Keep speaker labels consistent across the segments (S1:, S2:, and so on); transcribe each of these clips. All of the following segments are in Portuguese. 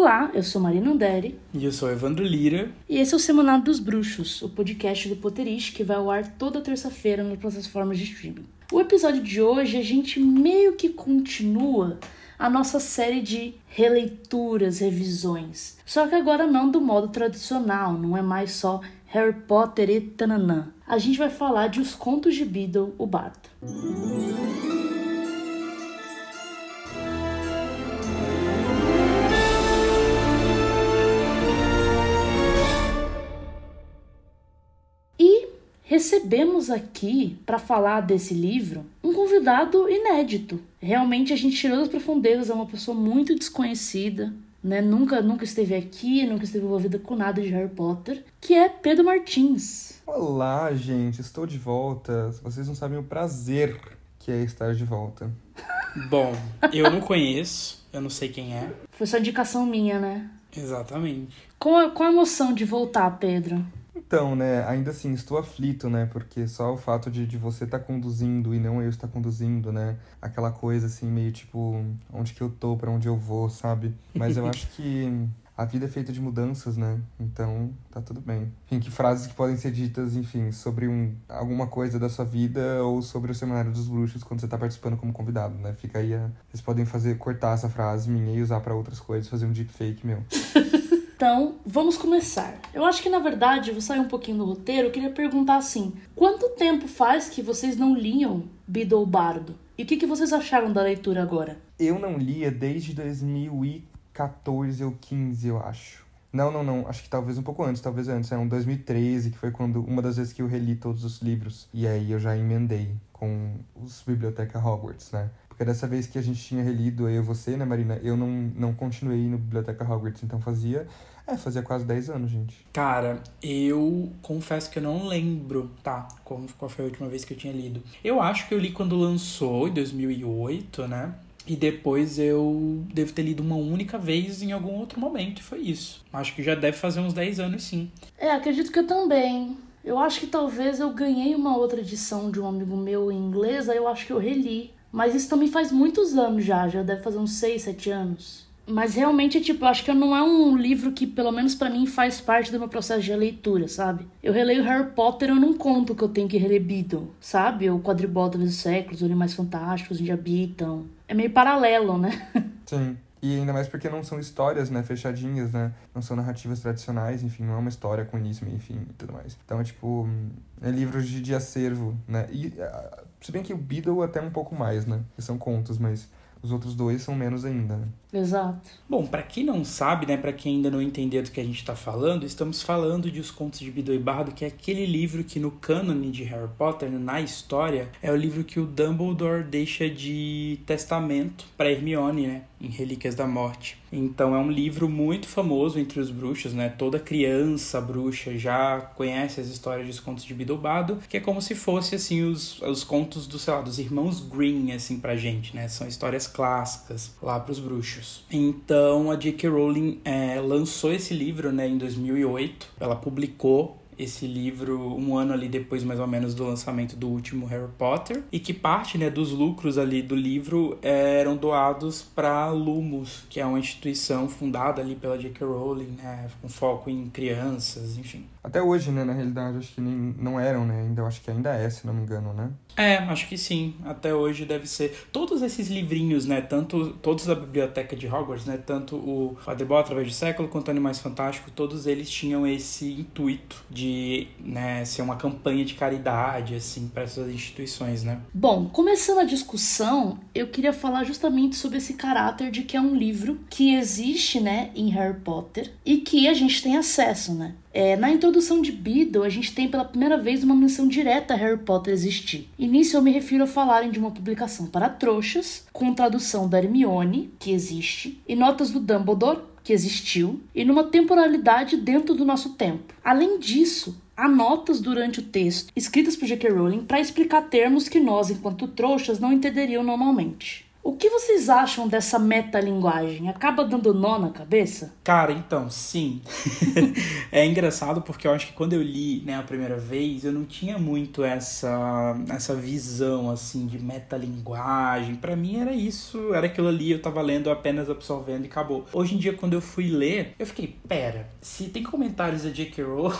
S1: Olá, eu sou Marina Anderi.
S2: E eu sou Evandro Lira.
S1: E esse é o Semanário dos Bruxos, o podcast do Potterish que vai ao ar toda terça-feira nas plataformas de streaming. O episódio de hoje a gente meio que continua a nossa série de releituras, revisões. Só que agora não do modo tradicional, não é mais só Harry Potter e tananã. A gente vai falar de Os Contos de Beedle, o Bardo. Recebemos aqui para falar desse livro um convidado inédito. Realmente a gente tirou das profundezas, é uma pessoa muito desconhecida, né? Nunca, nunca esteve aqui, nunca esteve envolvida com nada de Harry Potter, que é Pedro Martins.
S3: Olá, gente, estou de volta. Vocês não sabem o prazer que é estar de volta.
S2: Bom, eu não conheço, eu não sei quem é.
S1: Foi só indicação minha, né?
S2: Exatamente.
S1: Qual, qual a emoção de voltar, Pedro?
S3: Então, né, ainda assim, estou aflito, né, porque só o fato de, de você estar tá conduzindo e não eu estar conduzindo, né, aquela coisa assim, meio tipo, onde que eu tô, para onde eu vou, sabe? Mas eu acho que a vida é feita de mudanças, né? Então, tá tudo bem. Enfim, que frases que podem ser ditas, enfim, sobre um, alguma coisa da sua vida ou sobre o Seminário dos Bruxos quando você tá participando como convidado, né? Fica aí, a... vocês podem fazer, cortar essa frase minha e usar para outras coisas, fazer um deepfake meu.
S1: Então, vamos começar. Eu acho que na verdade, vou sair um pouquinho do roteiro, eu queria perguntar assim: quanto tempo faz que vocês não liam Beedle Bardo? E o que, que vocês acharam da leitura agora?
S3: Eu não lia desde 2014 ou 15, eu acho. Não, não, não. Acho que talvez um pouco antes, talvez antes. É um 2013, que foi quando uma das vezes que eu reli todos os livros. E aí eu já emendei com os Biblioteca Hogwarts, né? Porque dessa vez que a gente tinha relido, eu e você, né, Marina? Eu não, não continuei no Biblioteca Hogwarts, então fazia é, fazia quase 10 anos, gente.
S2: Cara, eu confesso que eu não lembro, tá? Qual, qual foi a última vez que eu tinha lido. Eu acho que eu li quando lançou, em 2008, né? E depois eu devo ter lido uma única vez em algum outro momento, e foi isso. Acho que já deve fazer uns 10 anos, sim.
S1: É, acredito que eu também. Eu acho que talvez eu ganhei uma outra edição de um amigo meu em inglês, aí eu acho que eu reli. Mas isso também faz muitos anos já, já deve fazer uns 6, 7 anos. Mas realmente, tipo, eu acho que não é um livro que, pelo menos para mim, faz parte do meu processo de leitura, sabe? Eu releio Harry Potter, eu não conto que eu tenho que reler Beatle, sabe? O Quadribol dos Séculos, Os Animais Fantásticos, Onde Habitam. É meio paralelo, né?
S3: Sim. E ainda mais porque não são histórias, né, fechadinhas, né? Não são narrativas tradicionais, enfim, não é uma história com início, meio fim e tudo mais. Então, é tipo, é livros de, de acervo, né? E se bem que o Beatle até um pouco mais, né? São contos, mas os outros dois são menos ainda, né?
S1: Exato.
S2: Bom, para quem não sabe, né, para quem ainda não entendeu do que a gente está falando, estamos falando de Os Contos de Bido e Bardo, que é aquele livro que no cânone de Harry Potter, na história, é o livro que o Dumbledore deixa de testamento para Hermione, né, em Relíquias da Morte. Então é um livro muito famoso entre os bruxos, né? Toda criança bruxa já conhece as histórias dos contos de Bardo, que é como se fosse assim os, os contos do, sei lá, dos irmãos Green assim pra gente, né? São histórias clássicas lá para os bruxos. Então a J.K. Rowling é, lançou esse livro né, em 2008. Ela publicou esse livro um ano ali depois mais ou menos do lançamento do último Harry Potter e que parte né, dos lucros ali do livro eram doados para Lumos, que é uma instituição fundada ali pela J.K. Rowling, né, com foco em crianças, enfim.
S3: Até hoje, né, na realidade, acho que nem, não eram, né, ainda, acho que ainda é, se não me engano, né?
S2: É, acho que sim. Até hoje deve ser. Todos esses livrinhos, né? Tanto todos da biblioteca de Hogwarts, né? Tanto o Quadribol através do século quanto Animais Fantásticos, todos eles tinham esse intuito de, né, ser uma campanha de caridade, assim, para essas instituições, né?
S1: Bom, começando a discussão, eu queria falar justamente sobre esse caráter de que é um livro que existe, né, em Harry Potter e que a gente tem acesso, né? É, na introdução de Beedle, a gente tem pela primeira vez uma menção direta a Harry Potter existir. E nisso eu me refiro a falarem de uma publicação para trouxas, com tradução da Hermione, que existe, e notas do Dumbledore, que existiu, e numa temporalidade dentro do nosso tempo. Além disso, há notas durante o texto, escritas por J.K. Rowling, para explicar termos que nós, enquanto trouxas, não entenderiam normalmente. O que vocês acham dessa metalinguagem? Acaba dando nó na cabeça?
S2: Cara, então, sim. é engraçado porque eu acho que quando eu li né, a primeira vez, eu não tinha muito essa, essa visão assim de metalinguagem. Para mim era isso, era aquilo ali, eu tava lendo apenas absorvendo e acabou. Hoje em dia, quando eu fui ler, eu fiquei, pera, se tem comentários da J.K. Rowling,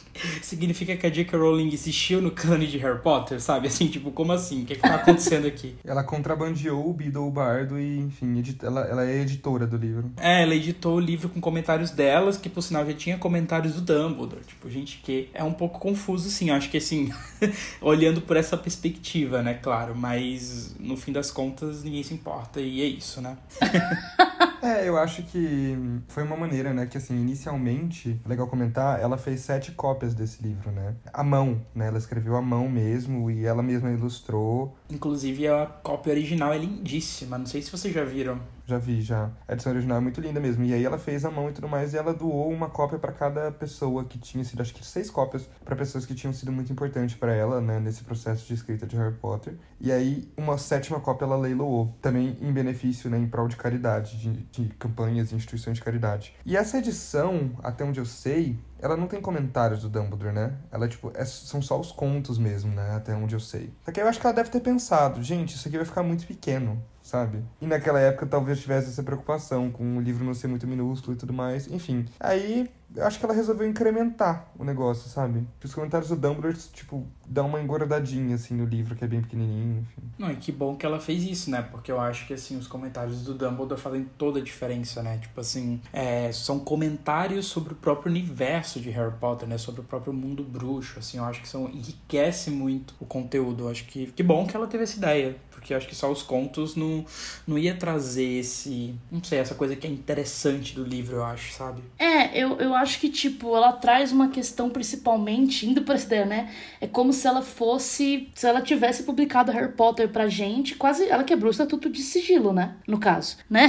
S2: significa que a J.K. Rowling existiu no cânone de Harry Potter, sabe? Assim, tipo, como assim? O que, é que tá acontecendo aqui?
S3: Ela contrabandeou o Beedle Bardo e, enfim, ela, ela é editora do livro.
S2: É, ela editou o livro com comentários delas, que por sinal já tinha comentários do Dumbledore. Tipo, gente, que é um pouco confuso, sim. Acho que assim, olhando por essa perspectiva, né, claro. Mas no fim das contas, ninguém se importa e é isso, né?
S3: É, eu acho que foi uma maneira, né, que assim, inicialmente, legal comentar, ela fez sete cópias desse livro, né? À mão, né? Ela escreveu à mão mesmo e ela mesma ilustrou.
S2: Inclusive a cópia original é lindíssima, não sei se vocês já viram.
S3: Já vi, já. A edição original é muito linda mesmo. E aí ela fez a mão e tudo mais, e ela doou uma cópia para cada pessoa que tinha sido, acho que seis cópias para pessoas que tinham sido muito importantes para ela, né, nesse processo de escrita de Harry Potter. E aí uma sétima cópia ela leiloou, também em benefício, né, em prol de caridade, de, de campanhas e instituições de caridade. E essa edição, até onde eu sei, ela não tem comentários do Dumbledore, né? Ela, tipo, é, são só os contos mesmo, né? Até onde eu sei. Só que eu acho que ela deve ter pensado, gente, isso aqui vai ficar muito pequeno sabe? E naquela época talvez tivesse essa preocupação com o livro não ser muito minúsculo e tudo mais. Enfim, aí acho que ela resolveu incrementar o negócio, sabe? Os comentários do Dumbledore, tipo, dão uma engordadinha, assim, no livro, que é bem pequenininho, enfim.
S2: Não, e que bom que ela fez isso, né? Porque eu acho que, assim, os comentários do Dumbledore fazem toda a diferença, né? Tipo assim, é, são comentários sobre o próprio universo de Harry Potter, né? Sobre o próprio mundo bruxo, assim, eu acho que são, enriquece muito o conteúdo. Eu acho que, que bom que ela teve essa ideia porque acho que só os contos não, não ia trazer esse, não sei, essa coisa que é interessante do livro, eu acho, sabe?
S1: É, eu, eu acho que, tipo, ela traz uma questão principalmente, indo pra essa ideia, né? É como se ela fosse, se ela tivesse publicado Harry Potter pra gente, quase, ela quebrou o estatuto de sigilo, né? No caso, né?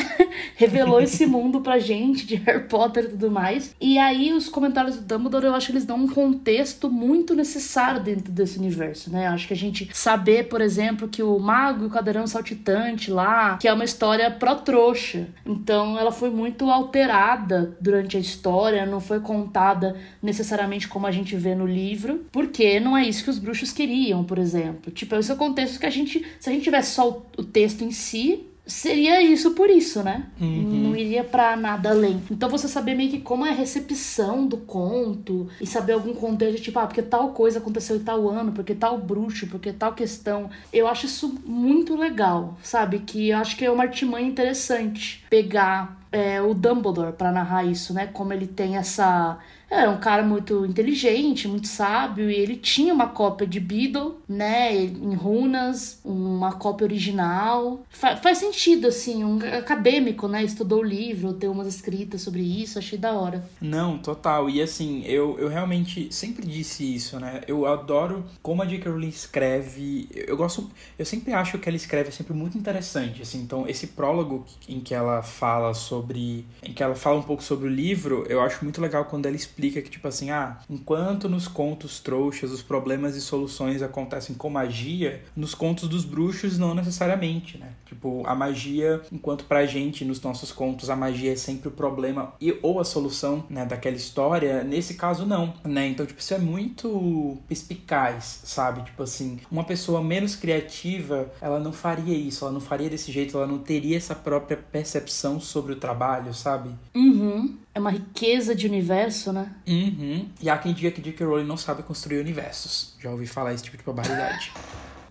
S1: Revelou esse mundo pra gente de Harry Potter e tudo mais. E aí os comentários do Dumbledore, eu acho que eles dão um contexto muito necessário dentro desse universo, né? Acho que a gente saber, por exemplo, que o mago e o Cadeirão Saltitante lá, que é uma história pró-trouxa. Então ela foi muito alterada durante a história, não foi contada necessariamente como a gente vê no livro, porque não é isso que os bruxos queriam, por exemplo. Tipo, esse é o contexto que a gente, se a gente tivesse só o texto em si, seria isso por isso, né? Uhum. Não iria para nada além. Então você saber meio que como é a recepção do conto e saber algum contexto, tipo, ah, porque tal coisa aconteceu em tal ano, porque tal bruxo, porque tal questão. Eu acho isso muito legal, sabe? Que eu acho que é uma artimanha interessante pegar é, o Dumbledore para narrar isso, né? Como ele tem essa era um cara muito inteligente, muito sábio, e ele tinha uma cópia de Beedle, né, em runas, uma cópia original. Fa faz sentido, assim, um acadêmico, né, estudou o livro, tem umas escritas sobre isso, achei da hora.
S2: Não, total. E assim, eu, eu realmente sempre disse isso, né? Eu adoro como a J.K. Rowling escreve. Eu gosto. Eu sempre acho que ela escreve é sempre muito interessante, assim. Então, esse prólogo em que ela fala sobre. em que ela fala um pouco sobre o livro, eu acho muito legal quando ela explica explica que, tipo assim, ah, enquanto nos contos trouxas os problemas e soluções acontecem com magia, nos contos dos bruxos não necessariamente, né? Tipo, a magia, enquanto pra gente, nos nossos contos, a magia é sempre o problema e ou a solução, né, daquela história, nesse caso não, né? Então, tipo, isso é muito perspicaz, sabe? Tipo assim, uma pessoa menos criativa, ela não faria isso, ela não faria desse jeito, ela não teria essa própria percepção sobre o trabalho, sabe?
S1: Uhum. É uma riqueza de universo, né?
S2: Uhum. E há quem diga que J.K. Rowling não sabe construir universos. Já ouvi falar esse tipo de barbaridade.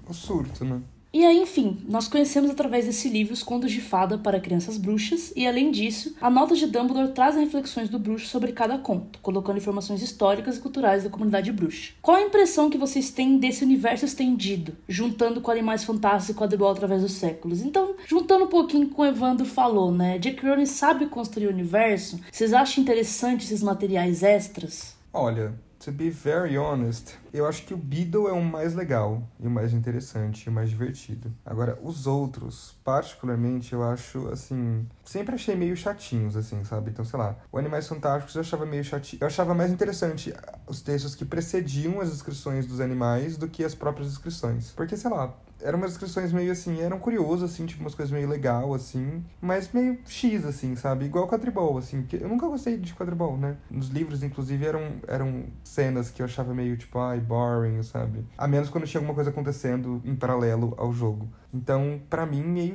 S3: o surto, né?
S1: E aí, enfim, nós conhecemos através desse livro os contos de fada para crianças bruxas, e além disso, a nota de Dumbledore traz reflexões do bruxo sobre cada conto, colocando informações históricas e culturais da comunidade bruxa. Qual a impressão que vocês têm desse universo estendido, juntando com Animais Fantásticos e Quadribol através dos séculos? Então, juntando um pouquinho com o Evandro falou, né? Jack Rowling sabe construir o universo? Vocês acham interessante esses materiais extras?
S3: Olha, to be very honest, Eu acho que o Beedle é o mais legal, e o mais interessante, e o mais divertido. Agora, os outros, particularmente, eu acho, assim... Sempre achei meio chatinhos, assim, sabe? Então, sei lá, o Animais Fantásticos eu achava meio chatinho. Eu achava mais interessante os textos que precediam as descrições dos animais do que as próprias descrições. Porque, sei lá, eram umas descrições meio assim, eram curiosos, assim, tipo, umas coisas meio legal, assim, mas meio X, assim, sabe? Igual quadribol, assim, porque eu nunca gostei de quadribol, né? Nos livros, inclusive, eram, eram cenas que eu achava meio, tipo, ai, boring, sabe? A menos quando tinha alguma coisa acontecendo em paralelo ao jogo. Então, para mim, meio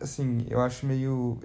S3: assim, eu acho meio.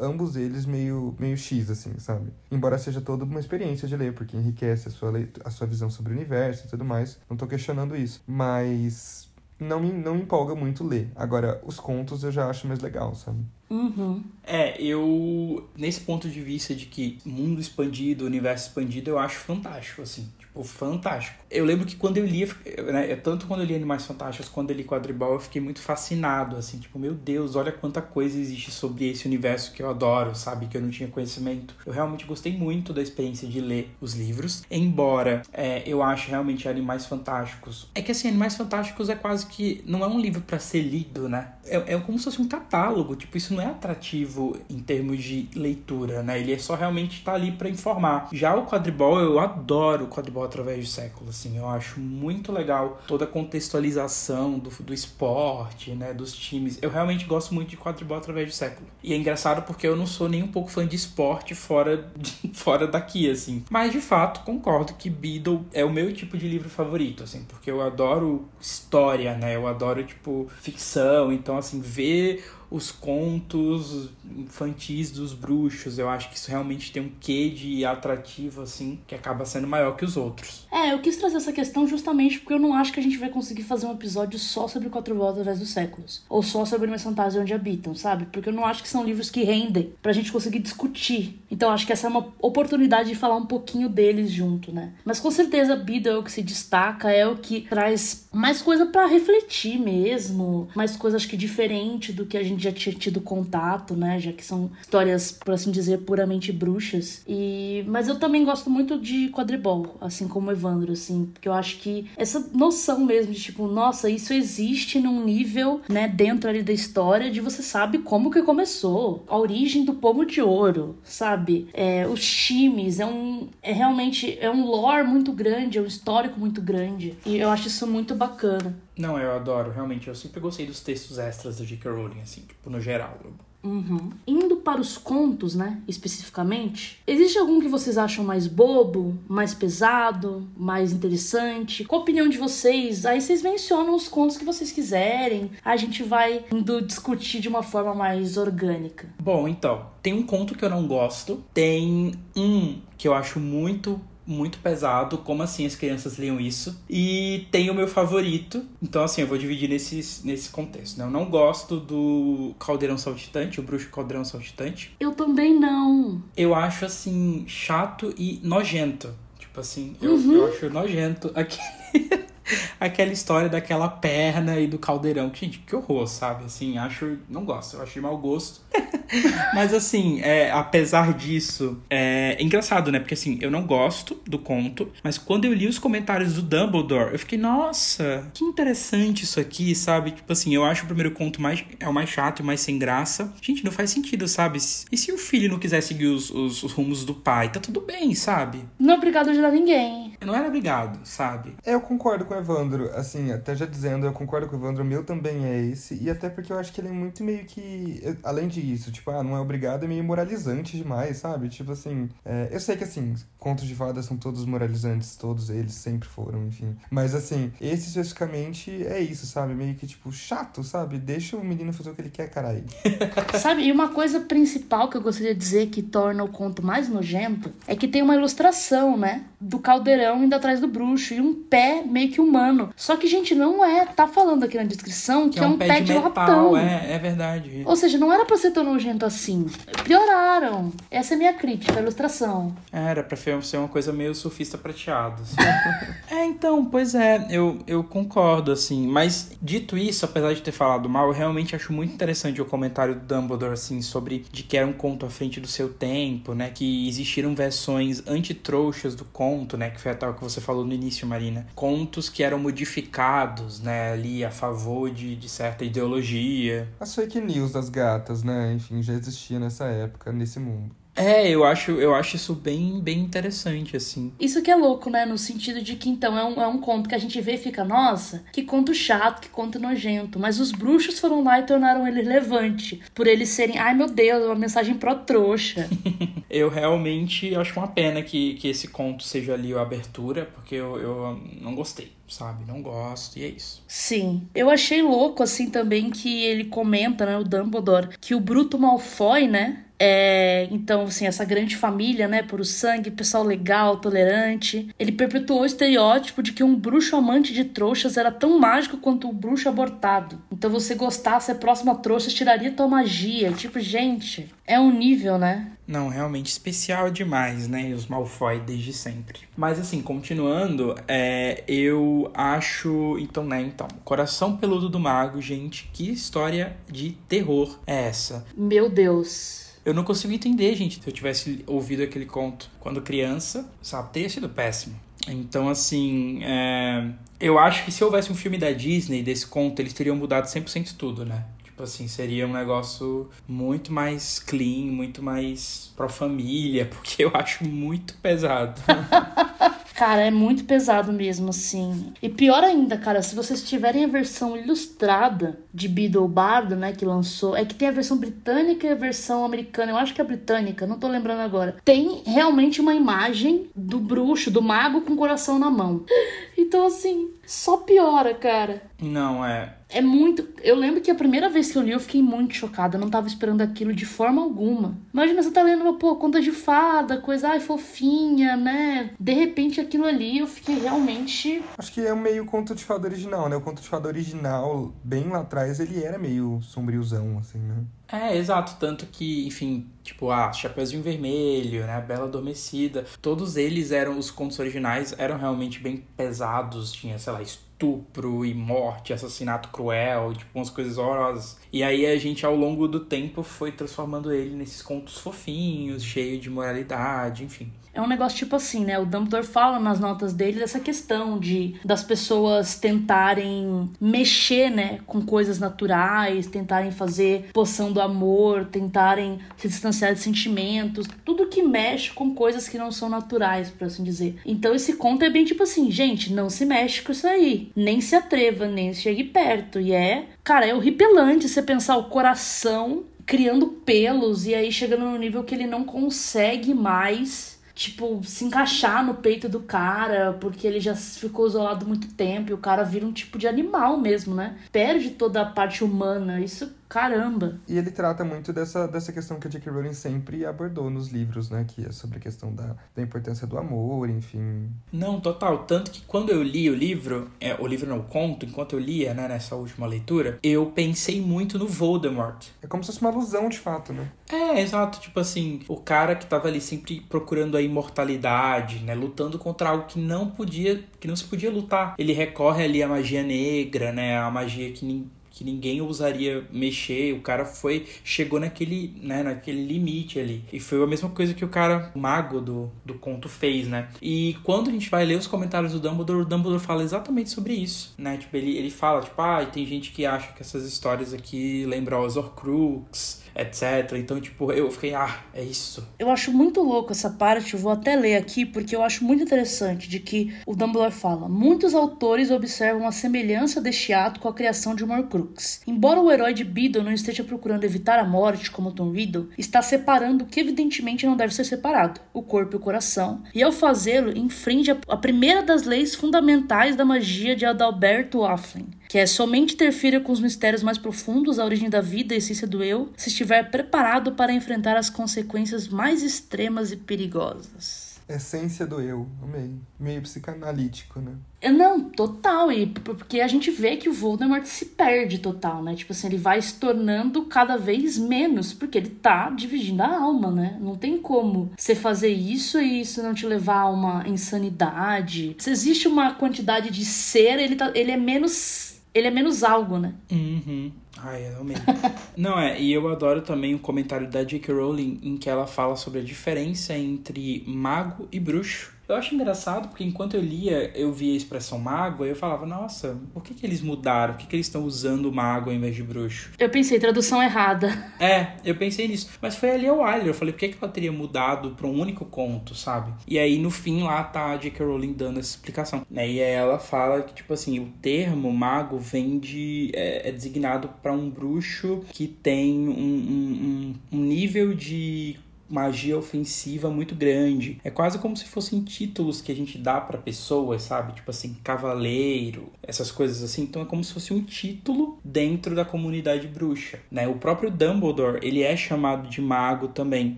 S3: Ambos eles meio, meio X, assim, sabe? Embora seja toda uma experiência de ler, porque enriquece a sua, a sua visão sobre o universo e tudo mais. Não tô questionando isso. Mas não me, não me empolga muito ler. Agora, os contos eu já acho mais legal, sabe?
S1: Uhum.
S2: É, eu. Nesse ponto de vista de que mundo expandido, universo expandido, eu acho fantástico, assim. Tipo, fantástico. Eu lembro que quando eu lia, né, tanto quando eu li Animais Fantásticos quando eu li Quadribol, eu fiquei muito fascinado, assim, tipo, meu Deus, olha quanta coisa existe sobre esse universo que eu adoro, sabe? Que eu não tinha conhecimento. Eu realmente gostei muito da experiência de ler os livros, embora é, eu ache realmente Animais Fantásticos. É que assim, Animais Fantásticos é quase que. Não é um livro para ser lido, né? É, é como se fosse um catálogo, tipo, isso não é atrativo em termos de leitura, né? Ele é só realmente estar tá ali para informar. Já o Quadribol, eu adoro o Quadribol através do século, assim, eu acho muito legal toda a contextualização do, do esporte, né, dos times. Eu realmente gosto muito de quadribol através do século. E é engraçado porque eu não sou nem um pouco fã de esporte fora, de, fora daqui, assim. Mas, de fato, concordo que Beadle é o meu tipo de livro favorito, assim, porque eu adoro história, né, eu adoro, tipo, ficção, então, assim, ver os contos infantis dos bruxos. Eu acho que isso realmente tem um quê de atrativo, assim, que acaba sendo maior que os outros.
S1: É, eu quis trazer essa questão justamente porque eu não acho que a gente vai conseguir fazer um episódio só sobre Quatro Voltas através dos séculos. Ou só sobre Animais Fantásticos onde habitam, sabe? Porque eu não acho que são livros que rendem pra gente conseguir discutir. Então acho que essa é uma oportunidade de falar um pouquinho deles junto, né? Mas com certeza Beedle é o que se destaca, é o que traz mais coisa para refletir mesmo, mais coisa acho que diferente do que a gente já tinha tido contato, né? Já que são histórias, por assim dizer, puramente bruxas. E mas eu também gosto muito de quadribol, assim como Evandro, assim, porque eu acho que essa noção mesmo de tipo, nossa, isso existe num nível, né, dentro ali da história de você sabe como que começou, a origem do pomo de ouro, sabe? É, os times, é um é realmente é um lore muito grande, é um histórico muito grande. E eu acho isso muito bacana.
S2: Não, eu adoro, realmente. Eu sempre gostei dos textos extras da J.K. Rowling, assim, tipo, no geral.
S1: Uhum. Indo para os contos, né, especificamente, existe algum que vocês acham mais bobo, mais pesado, mais interessante? Qual a opinião de vocês? Aí vocês mencionam os contos que vocês quiserem, a gente vai indo discutir de uma forma mais orgânica.
S2: Bom, então, tem um conto que eu não gosto, tem um que eu acho muito muito pesado. Como assim as crianças liam isso? E tem o meu favorito. Então, assim, eu vou dividir nesse, nesse contexto. Né? Eu não gosto do Caldeirão Saltitante, o Bruxo Caldeirão Saltitante.
S1: Eu também não.
S2: Eu acho, assim, chato e nojento. Tipo assim, eu, uhum. eu acho nojento aquele. aquela história daquela perna e do caldeirão. Gente, que horror, sabe? Assim, acho. Não gosto, eu acho de mau gosto. Mas assim, é, apesar disso, é, é, engraçado, né? Porque assim, eu não gosto do conto, mas quando eu li os comentários do Dumbledore, eu fiquei, nossa, que interessante isso aqui, sabe? Tipo assim, eu acho o primeiro conto mais, é o mais chato e mais sem graça. Gente, não faz sentido, sabe? E se o filho não quiser seguir os, os, os rumos do pai? Tá tudo bem, sabe?
S1: Não é obrigado a ajudar ninguém.
S2: Eu não era obrigado, sabe?
S3: É, eu concordo com o Evandro. Assim, até já dizendo, eu concordo com o Evandro, o meu também é esse. E até porque eu acho que ele é muito meio que. Além disso, tipo, ah, não é obrigado, é meio moralizante demais, sabe? Tipo assim, é, eu sei que assim, contos de fadas são todos moralizantes, todos eles sempre foram, enfim. Mas assim, esse especificamente é isso, sabe? Meio que tipo, chato, sabe? Deixa o menino fazer o que ele quer, caralho.
S1: sabe, e uma coisa principal que eu gostaria de dizer que torna o conto mais nojento é que tem uma ilustração, né? Do caldeirão indo atrás do bruxo e um pé meio que humano. Só que, gente, não é. Tá falando aqui na descrição que, que é, um, é um pé, pé de, de
S2: metal,
S1: latão.
S2: É, é verdade.
S1: Ou seja, não era pra ser ser tão nojento assim? Pioraram. Essa é a minha crítica, a ilustração.
S2: Era pra ser uma coisa meio surfista prateado. Assim. é, então, pois é, eu, eu concordo, assim. Mas, dito isso, apesar de ter falado mal, eu realmente acho muito interessante o comentário do Dumbledore, assim, sobre de que era um conto à frente do seu tempo, né? Que existiram versões antitrouxas do conto, né? Que foi a tal que você falou no início, Marina. Contos que eram modificados, né? Ali a favor de, de certa ideologia.
S3: As fake news das gatas, né? Enfim, já existia nessa época, nesse mundo.
S2: É, eu acho, eu acho isso bem, bem interessante, assim.
S1: Isso que é louco, né? No sentido de que, então, é um, é um conto que a gente vê e fica, nossa, que conto chato, que conto nojento. Mas os bruxos foram lá e tornaram ele relevante. Por eles serem, ai meu Deus, uma mensagem pró-trouxa.
S2: eu realmente acho uma pena que, que esse conto seja ali a abertura, porque eu, eu não gostei sabe? Não gosto, e é isso.
S1: Sim. Eu achei louco, assim, também que ele comenta, né, o Dumbledore, que o Bruto Malfoy, né, é, então, assim, essa grande família, né, por o sangue, pessoal legal, tolerante. Ele perpetuou o estereótipo de que um bruxo amante de trouxas era tão mágico quanto o um bruxo abortado. Então, você gostar, ser próximo a trouxas, tiraria tua magia. Tipo, gente, é um nível, né?
S2: Não, realmente especial demais, né? Os Malfoy desde sempre. Mas assim, continuando, é, eu acho. Então, né? Então, Coração Peludo do Mago, gente, que história de terror é essa?
S1: Meu Deus.
S2: Eu não consigo entender, gente, se eu tivesse ouvido aquele conto quando criança, sabe? Teria sido péssimo. Então, assim, é... eu acho que se houvesse um filme da Disney desse conto, eles teriam mudado 100% tudo, né? Tipo assim, seria um negócio muito mais clean, muito mais pro família, porque eu acho muito pesado.
S1: Cara, é muito pesado mesmo, assim. E pior ainda, cara, se vocês tiverem a versão ilustrada de Beedle Bardo, né, que lançou, é que tem a versão britânica e a versão americana, eu acho que é britânica, não tô lembrando agora. Tem realmente uma imagem do bruxo, do mago com o coração na mão. Então, assim, só piora, cara.
S2: Não, é.
S1: É muito. Eu lembro que a primeira vez que eu li, eu fiquei muito chocada. Eu não tava esperando aquilo de forma alguma. Imagina você tá lendo uma, pô, conta de fada, coisa, ai, fofinha, né? De repente aquilo ali eu fiquei realmente.
S3: Acho que é meio conto de fada original, né? O conto de fada original, bem lá atrás, ele era meio sombriozão, assim, né?
S2: É, exato. Tanto que, enfim, tipo, ah, Chapeuzinho Vermelho, né? Bela Adormecida. Todos eles eram, os contos originais eram realmente bem pesados. Tinha, sei lá, estupro e morte, assassinato cruel, tipo, umas coisas horrorosas. E aí a gente, ao longo do tempo, foi transformando ele nesses contos fofinhos, cheio de moralidade, enfim.
S1: É um negócio tipo assim, né? O Dumbledore fala nas notas dele dessa questão de das pessoas tentarem mexer, né, com coisas naturais, tentarem fazer poção do amor, tentarem se distanciar de sentimentos, tudo que mexe com coisas que não são naturais, por assim dizer. Então esse conto é bem tipo assim, gente, não se mexe com isso aí, nem se atreva, nem chegue perto. E é, cara, é horripilante você pensar o coração criando pelos e aí chegando no nível que ele não consegue mais tipo, se encaixar no peito do cara, porque ele já ficou isolado muito tempo e o cara vira um tipo de animal mesmo, né? Perde toda a parte humana. Isso Caramba!
S3: E ele trata muito dessa, dessa questão que a J.K. Rowling sempre abordou nos livros, né? Que é sobre a questão da, da importância do amor, enfim.
S2: Não, total. Tanto que quando eu li o livro, é, o livro não, o conto, enquanto eu lia, né, nessa última leitura, eu pensei muito no Voldemort.
S3: É como se fosse uma alusão, de fato, né?
S2: É, exato. Tipo assim, o cara que tava ali sempre procurando a imortalidade, né? Lutando contra algo que não podia, que não se podia lutar. Ele recorre ali à magia negra, né? A magia que que ninguém ousaria mexer. O cara foi, chegou naquele, né, naquele limite ali. E foi a mesma coisa que o cara, o mago do, do conto fez, né? E quando a gente vai ler os comentários do Dumbledore, o Dumbledore fala exatamente sobre isso, né? Tipo, ele, ele fala, tipo, ah, tem gente que acha que essas histórias aqui lembram os Horcrux, etc. Então, tipo, eu fiquei, ah, é isso.
S1: Eu acho muito louco essa parte, vou até ler aqui, porque eu acho muito interessante de que o Dumbledore fala: muitos autores observam a semelhança deste ato com a criação de um Horcrux. Embora o herói de Beedle não esteja procurando evitar a morte, como Tom Riddle, está separando o que evidentemente não deve ser separado: o corpo e o coração. E ao fazê-lo, infringe a primeira das leis fundamentais da magia de Adalberto Afflin, que é somente interfira com os mistérios mais profundos, a origem da vida e a essência do eu, se estiver preparado para enfrentar as consequências mais extremas e perigosas.
S3: Essência do eu, amei. Meio psicanalítico, né?
S1: Não, total. E porque a gente vê que o Voldemort se perde total, né? Tipo assim, ele vai se tornando cada vez menos, porque ele tá dividindo a alma, né? Não tem como você fazer isso e isso não te levar a uma insanidade. Se existe uma quantidade de ser, ele, tá, ele é menos. Ele é menos algo, né?
S2: Uhum. Ai, eu amei. Não, é, e eu adoro também o comentário da J.K. Rowling em que ela fala sobre a diferença entre mago e bruxo. Eu acho engraçado porque enquanto eu lia, eu via a expressão mago, e eu falava, nossa, por que, que eles mudaram? Por que, que eles estão usando mago ao invés de bruxo?
S1: Eu pensei, tradução errada.
S2: É, eu pensei nisso. Mas foi ali ao Wilder. Eu falei, por que, que ela teria mudado para um único conto, sabe? E aí no fim lá tá a J.K. Rowling dando essa explicação. Né? E aí ela fala que, tipo assim, o termo mago vem de. é, é designado para um bruxo que tem um, um, um, um nível de magia ofensiva muito grande. É quase como se fossem títulos que a gente dá para pessoas, sabe? Tipo assim, cavaleiro, essas coisas assim. Então é como se fosse um título dentro da comunidade bruxa, né? O próprio Dumbledore, ele é chamado de mago também.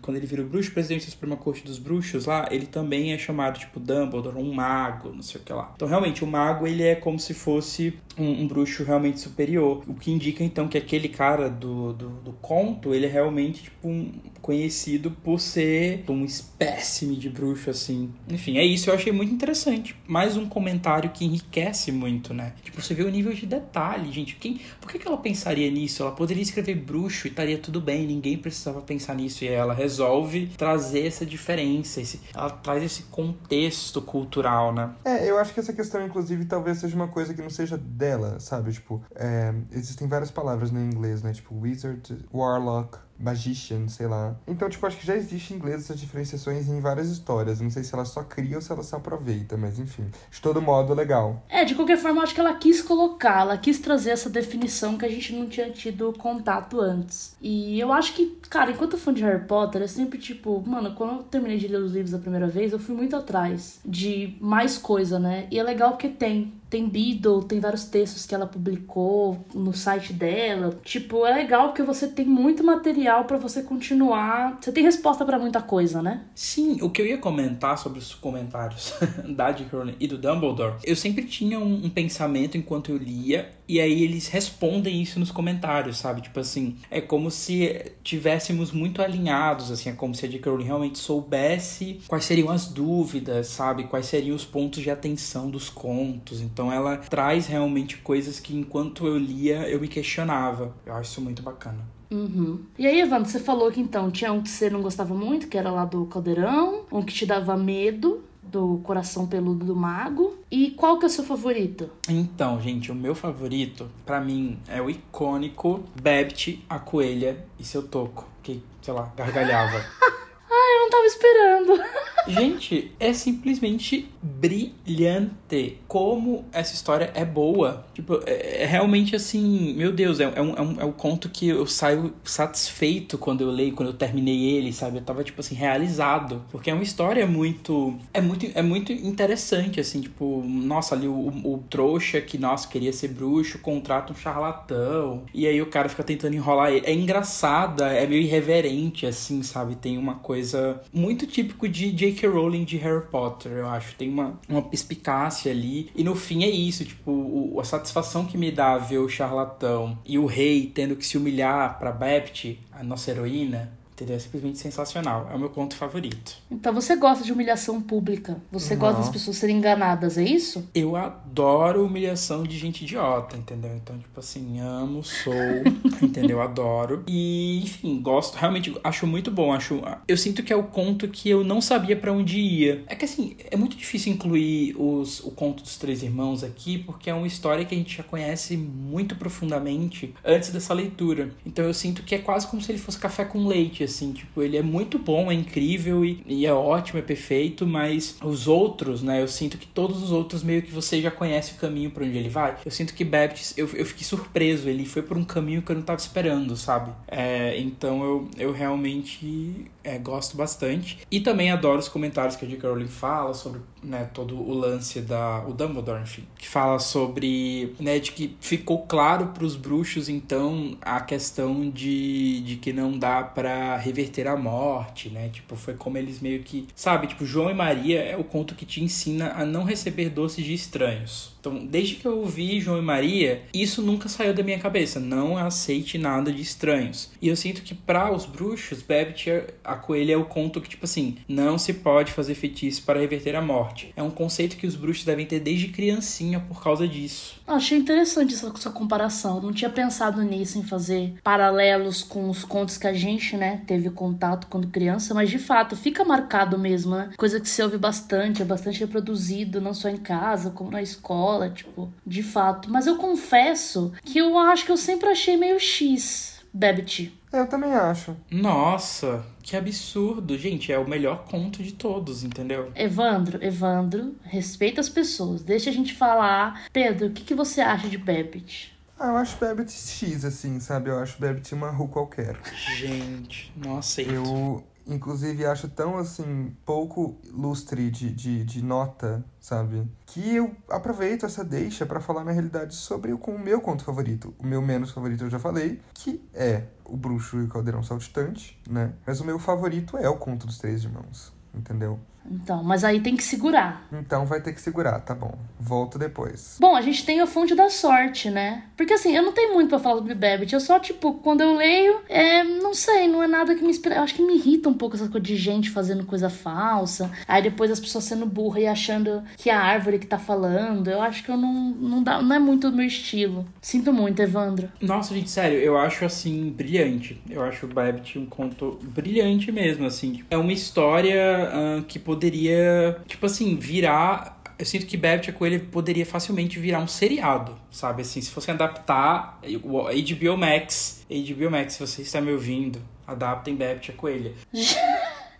S2: Quando ele vira o bruxo presidente da Suprema Corte dos Bruxos lá, ele também é chamado tipo Dumbledore, um mago, não sei o que lá. Então realmente o mago ele é como se fosse um, um bruxo realmente superior, o que indica então que aquele cara do, do, do conto, ele é realmente tipo um conhecido por ser um espécime de bruxo, assim. Enfim, é isso, eu achei muito interessante. Mais um comentário que enriquece muito, né? Tipo, você vê o nível de detalhe, gente. Quem, por que, que ela pensaria nisso? Ela poderia escrever bruxo e estaria tudo bem, ninguém precisava pensar nisso. E ela resolve trazer essa diferença, esse, ela traz esse contexto cultural, né?
S3: É, eu acho que essa questão, inclusive, talvez seja uma coisa que não seja dela, sabe? Tipo, é, existem várias palavras no inglês, né? Tipo, wizard, warlock, magician, sei lá. Então, tipo, acho que já existe em inglês essas diferenciações em várias histórias. Não sei se ela só cria ou se ela se aproveita, mas enfim. De todo modo, legal.
S1: É, de qualquer forma, acho que ela quis colocar, ela quis trazer essa definição que a gente não tinha tido contato antes. E eu acho que, cara, enquanto fã de Harry Potter, é sempre tipo, mano, quando eu terminei de ler os livros a primeira vez, eu fui muito atrás de mais coisa, né? E é legal porque tem tem Beadle, tem vários textos que ela publicou no site dela. Tipo, é legal porque você tem muito material para você continuar. Você tem resposta para muita coisa, né?
S2: Sim, o que eu ia comentar sobre os comentários da J.K. Rowling e do Dumbledore, eu sempre tinha um, um, pensamento enquanto eu lia, e aí eles respondem isso nos comentários, sabe? Tipo assim, é como se tivéssemos muito alinhados, assim, é como se a J.K. Rowling realmente soubesse quais seriam as dúvidas, sabe? Quais seriam os pontos de atenção dos contos. Então ela traz realmente coisas que enquanto eu lia eu me questionava. Eu acho isso muito bacana.
S1: Uhum. E aí, Evandro, você falou que então tinha um que você não gostava muito, que era lá do Caldeirão, um que te dava medo, do Coração Peludo do Mago. E qual que é o seu favorito?
S2: Então, gente, o meu favorito, para mim, é o icônico Bebt, a coelha e seu toco, que, sei lá, gargalhava.
S1: ah, eu não tava esperando.
S2: Gente, é simplesmente brilhante como essa história é boa. Tipo, é, é realmente assim, meu Deus, é, é, um, é, um, é um conto que eu saio satisfeito quando eu leio, quando eu terminei ele, sabe? Eu tava, tipo assim, realizado. Porque é uma história muito. É muito, é muito interessante, assim, tipo, nossa, ali o, o, o trouxa que, nossa, queria ser bruxo, contrata um charlatão. E aí o cara fica tentando enrolar ele. É engraçada, é meio irreverente, assim, sabe? Tem uma coisa muito típico de J. J.K. Rowling de Harry Potter, eu acho. Tem uma, uma perspicácia ali. E no fim é isso, tipo, o, a satisfação que me dá ver o charlatão e o rei tendo que se humilhar pra Bept, a nossa heroína, Entendeu? É simplesmente sensacional. É o meu conto favorito.
S1: Então você gosta de humilhação pública. Você Não. gosta das pessoas serem enganadas, é isso?
S2: Eu adoro humilhação de gente idiota, entendeu? Então, tipo assim, amo, sou, entendeu? Adoro. E, enfim, gosto, realmente acho muito bom. Acho, eu sinto que é o conto que eu não sabia para onde ia. É que assim, é muito difícil incluir os, o conto dos três irmãos aqui, porque é uma história que a gente já conhece muito profundamente antes dessa leitura. Então eu sinto que é quase como se ele fosse café com leite assim, tipo, ele é muito bom, é incrível e, e é ótimo, é perfeito, mas os outros, né, eu sinto que todos os outros meio que você já conhece o caminho para onde ele vai. Eu sinto que Baptist, eu, eu fiquei surpreso, ele foi por um caminho que eu não tava esperando, sabe? É, então eu, eu realmente é, gosto bastante. E também adoro os comentários que a J.K. Rowling fala sobre né, todo o lance da. O Dumbledore, enfim. Que fala sobre. Né, de que ficou claro para os bruxos, então, a questão de, de que não dá para reverter a morte, né? Tipo, foi como eles meio que, sabe, tipo, João e Maria é o conto que te ensina a não receber doces de estranhos. Então, desde que eu ouvi João e Maria, isso nunca saiu da minha cabeça. Não aceite nada de estranhos. E eu sinto que para os bruxos, Babbit, a coelha é o conto que, tipo assim, não se pode fazer feitiço para reverter a morte. É um conceito que os bruxos devem ter desde criancinha por causa disso.
S1: Achei interessante essa comparação. Não tinha pensado nisso, em fazer paralelos com os contos que a gente, né, teve contato quando criança, mas de fato fica marcado mesmo, né? Coisa que se ouve bastante, é bastante reproduzido, não só em casa, como na escola escola, tipo, de fato. Mas eu confesso que eu acho que eu sempre achei meio X, Babbit.
S3: Eu também acho.
S2: Nossa, que absurdo. Gente, é o melhor conto de todos, entendeu?
S1: Evandro, Evandro, respeita as pessoas. Deixa a gente falar. Pedro, o que, que você acha de Babbit?
S3: Ah, eu acho Babbit X, assim, sabe? Eu acho Babbit uma rua qualquer.
S2: Gente, não aceito.
S3: Eu, inclusive, acho tão, assim, pouco lustre de, de, de nota, sabe? Que eu aproveito essa deixa para falar, na realidade, sobre o, o meu conto favorito. O meu menos favorito eu já falei, que é O Bruxo e o Caldeirão Saltitante, né? Mas o meu favorito é o Conto dos Três Irmãos, entendeu?
S1: Então, mas aí tem que segurar.
S3: Então vai ter que segurar, tá bom. Volto depois.
S1: Bom, a gente tem a fonte da sorte, né? Porque assim, eu não tenho muito pra falar sobre Babbit. Eu só, tipo, quando eu leio, é, não sei, não é nada que me inspira. Eu acho que me irrita um pouco essa coisa de gente fazendo coisa falsa. Aí depois as pessoas sendo burra e achando que é a árvore que tá falando. Eu acho que eu não, não, dá, não é muito o meu estilo. Sinto muito, Evandro.
S2: Nossa, gente, sério, eu acho assim, brilhante. Eu acho o Babbit um conto brilhante mesmo, assim. É uma história uh, que poderia poderia, tipo assim, virar. Eu sinto que Babbit a Coelho poderia facilmente virar um seriado, sabe? Assim, se fosse adaptar o HBO Max, HBO Max, se você está me ouvindo, adaptem Babbit a Coelha.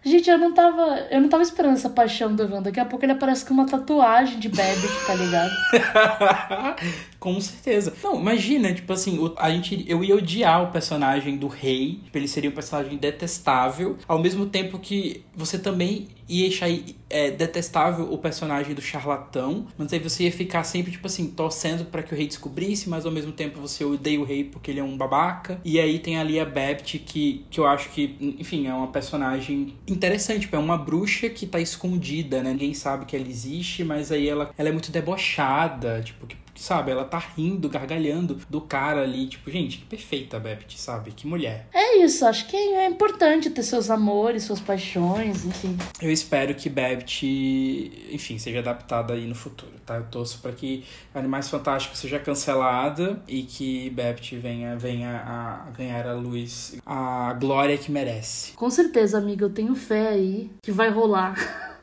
S1: Gente, eu não tava. Eu não tava esperando essa paixão do Evandro. Daqui a pouco ele aparece com uma tatuagem de Babbit, tá ligado?
S2: com certeza. Não, imagina, tipo assim, a gente, eu ia odiar o personagem do rei. Tipo, ele seria um personagem detestável. Ao mesmo tempo que você também ia achar é, detestável o personagem do charlatão, mas aí você ia ficar sempre, tipo assim, torcendo para que o rei descobrisse, mas ao mesmo tempo você odeia o rei porque ele é um babaca. E aí tem ali a Bept, que, que eu acho que, enfim, é uma personagem interessante, tipo, é uma bruxa que tá escondida, né? Ninguém sabe que ela existe, mas aí ela, ela é muito debochada, tipo, que sabe, ela tá rindo, gargalhando do cara ali. Tipo, gente, que perfeita a Bepti, sabe? Que mulher.
S1: É isso, acho que é importante ter seus amores, suas paixões, enfim.
S2: Eu espero que Bepti, enfim, seja adaptada aí no futuro, tá? Eu torço para que Animais Fantásticos seja cancelada e que Bepti venha, venha a ganhar a luz, a glória que merece.
S1: Com certeza, amiga, eu tenho fé aí que vai rolar.